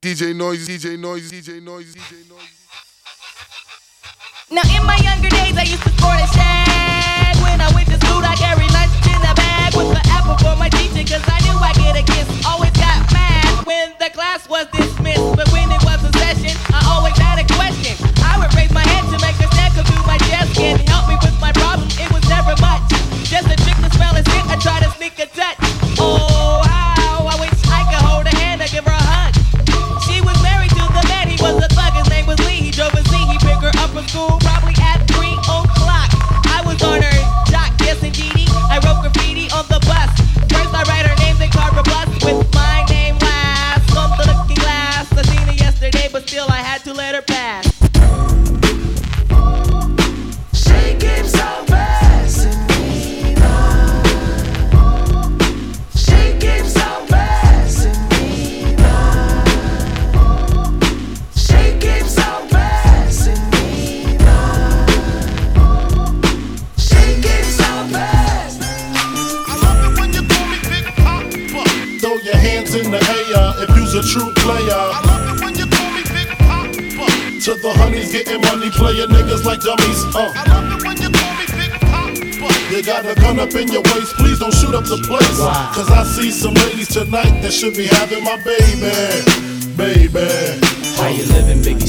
DJ Noise, DJ Noise, DJ Noise, DJ Noise. Now in my younger days, I used to sport a shag. When I went to school, I carried lunch in a bag with the apple for my teacher, in the air if you's a true player. I love it when you call me Big Papa. To the honeys getting money, playin' niggas like dummies. Uh. I love it when you call me Big Papa. You got a gun up in your waist, please don't shoot up the place. Cause I see some ladies tonight that should be having my baby. Baby. How you living, Biggie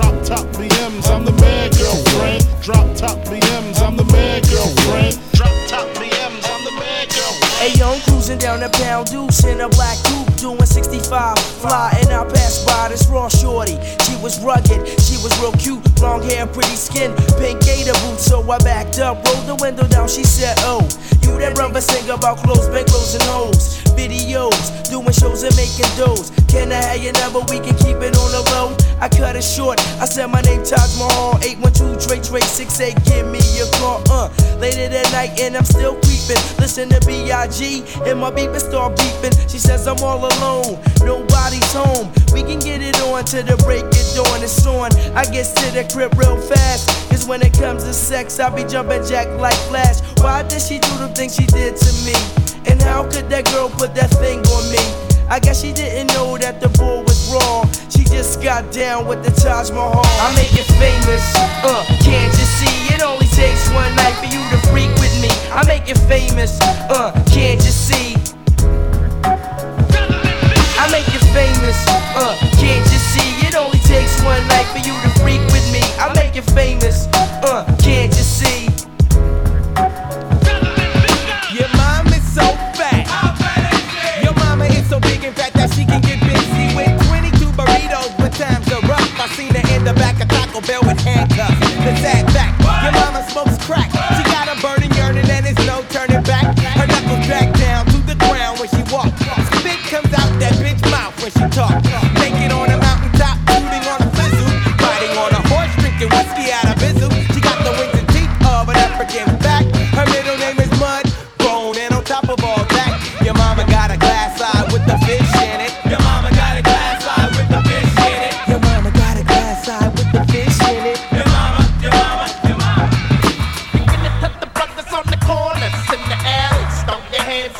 Drop top BMs, I'm the man, girlfriend. Drop top BMs, I'm the man, girlfriend. Drop top BMs, I'm the man, girlfriend. Hey yo, I'm cruising down the pound deuce in a black coupe doing 65. Fly and I pass by this raw shorty. She was rugged, she was real cute, long hair, pretty skin, pink gator boots. So I backed up, rolled the window down. She said, Oh, you that brother sing about clothes, bankrolls and hoes. Videos, doing shows and making doughs. Can I have your number? We can keep it on the low. I cut it short. I said my name Taj Mahal, 812 Trey Trey 68. Give me a call, uh. Later that night and I'm still creeping. Listen to B.I.G. and my beeping start beeping. She says I'm all alone, nobody's home. We can get it on to the break of dawn. It's on. I get to the crib real fast. Cause when it comes to sex, I be jumping jack like Flash. Why did she do the thing she did to me? And how could that girl put that thing on me? I guess she didn't know that the boy was wrong. She just got down with the Taj Mahal. I make it famous, uh, can't you see? It only takes one night for you to freak with me. I make it famous, uh, can't you see? I make it famous, uh, can't you see? It only takes one night for you to freak with me. I make it famous, smokes crack.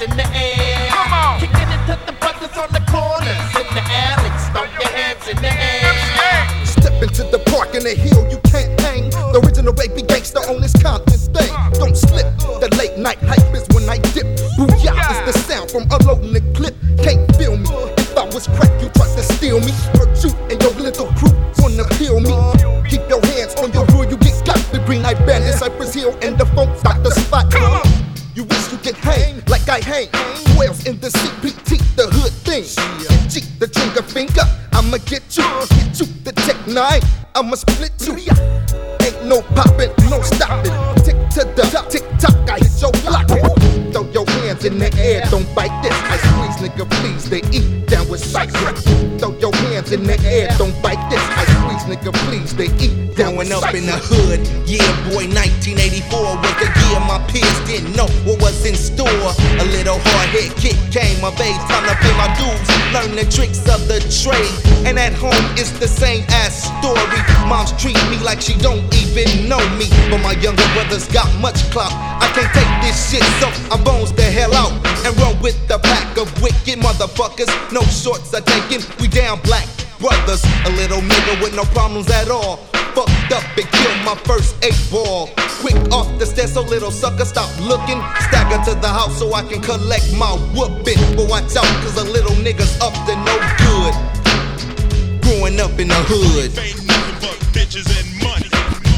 In the air. Come on. Kicking it to the brothers on the corners in the alley. Stomp your hands in the air. Step into the park in the hill, you can't hang. The original baby gangster on this Compton thing. Don't slip. The late night hype is when I dip. Booyah is the sound from unloading the clip. Can't feel me. If I was crack, you tried to steal me. Hurt you and your little crew wanna kill me. Keep your hands on your rule, you get got. The green eyed bandit, Cypress Hill, and the funk got in the CPT, the hood thing. G, the trigger finger. I'ma get you, get you, the tech nine. I'ma split you. Ain't no popping, no stopping. Tick to the top, tick tock, I hit your block. Throw your hands in the air, don't bite this. I squeeze nigga, please. They eat down with Cypress. Throw your hands in the air, don't bite this. Ice squeeze, nigga, please. They eat down with Growing up in the hood, yeah, boy, 1984 peers didn't know what was in store. A little hard hit kick came of age, time to pay my dues, learn the tricks of the trade. And at home, it's the same ass story. Moms treat me like she don't even know me, but my younger brothers got much clout. I can't take this shit, so I bones the hell out and run with the pack of wicked motherfuckers. No shorts are taken, we down black brothers. A little nigga with no problems at all. Fucked up and killed my first eight ball. Quick off the stairs, so little sucker stop looking. Stagger to the house so I can collect my whooping. But watch out, cause a little nigga's up to no good. Growing up in the hood. Ain't nothing but bitches and money.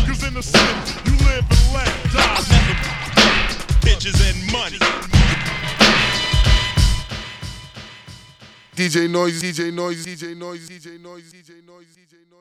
Cause in the city, you live and let die. Bitches and money. DJ Noise, DJ Noise, DJ Noise, DJ Noise, DJ Noise, DJ Noise.